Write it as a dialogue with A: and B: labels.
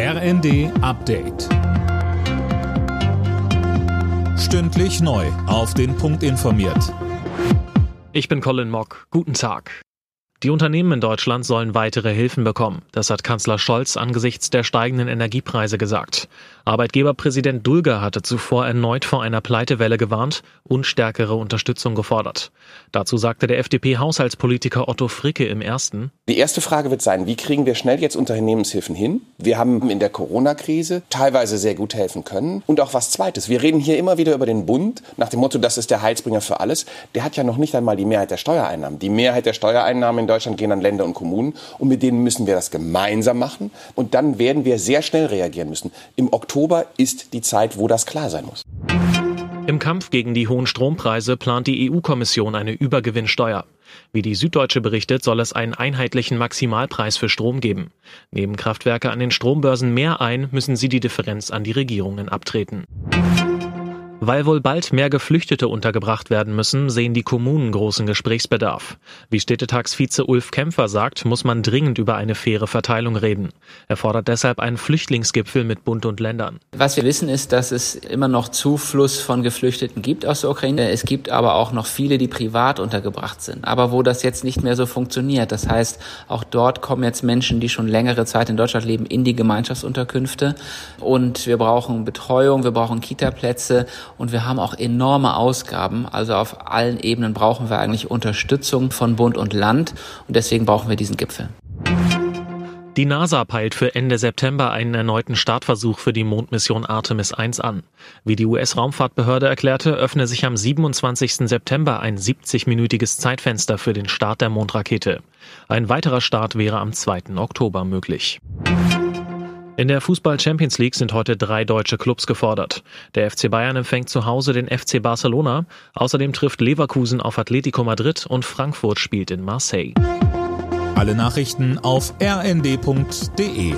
A: RND Update. Stündlich neu. Auf den Punkt informiert.
B: Ich bin Colin Mock. Guten Tag. Die Unternehmen in Deutschland sollen weitere Hilfen bekommen. Das hat Kanzler Scholz angesichts der steigenden Energiepreise gesagt. Arbeitgeberpräsident Dulger hatte zuvor erneut vor einer Pleitewelle gewarnt und stärkere Unterstützung gefordert. Dazu sagte der FDP-Haushaltspolitiker Otto Fricke im ersten.
C: Die erste Frage wird sein, wie kriegen wir schnell jetzt Unternehmenshilfen hin? Wir haben in der Corona-Krise teilweise sehr gut helfen können. Und auch was Zweites. Wir reden hier immer wieder über den Bund nach dem Motto, das ist der Heilsbringer für alles. Der hat ja noch nicht einmal die Mehrheit der Steuereinnahmen. Die Mehrheit der Steuereinnahmen in Deutschland gehen an Länder und Kommunen. Und mit denen müssen wir das gemeinsam machen. Und dann werden wir sehr schnell reagieren müssen. Im Oktober ist die Zeit, wo das klar sein muss.
B: Im Kampf gegen die hohen Strompreise plant die EU-Kommission eine Übergewinnsteuer. Wie die Süddeutsche berichtet, soll es einen einheitlichen Maximalpreis für Strom geben. Nehmen Kraftwerke an den Strombörsen mehr ein, müssen sie die Differenz an die Regierungen abtreten. Weil wohl bald mehr Geflüchtete untergebracht werden müssen, sehen die Kommunen großen Gesprächsbedarf. Wie Städtetagsvize Ulf Kämpfer sagt, muss man dringend über eine faire Verteilung reden. Er fordert deshalb einen Flüchtlingsgipfel mit Bund und Ländern.
D: Was wir wissen ist, dass es immer noch Zufluss von Geflüchteten gibt aus der Ukraine. Es gibt aber auch noch viele, die privat untergebracht sind. Aber wo das jetzt nicht mehr so funktioniert. Das heißt, auch dort kommen jetzt Menschen, die schon längere Zeit in Deutschland leben, in die Gemeinschaftsunterkünfte. Und wir brauchen Betreuung, wir brauchen Kitaplätze und wir haben auch enorme Ausgaben. Also auf allen Ebenen brauchen wir eigentlich Unterstützung von Bund und Land und deswegen brauchen wir diesen Gipfel.
B: Die NASA peilt für Ende September einen erneuten Startversuch für die Mondmission Artemis 1 an. Wie die US-Raumfahrtbehörde erklärte, öffne sich am 27. September ein 70-minütiges Zeitfenster für den Start der Mondrakete. Ein weiterer Start wäre am 2. Oktober möglich. In der Fußball Champions League sind heute drei deutsche Clubs gefordert. Der FC Bayern empfängt zu Hause den FC Barcelona. Außerdem trifft Leverkusen auf Atletico Madrid und Frankfurt spielt in Marseille.
A: Alle Nachrichten auf rnd.de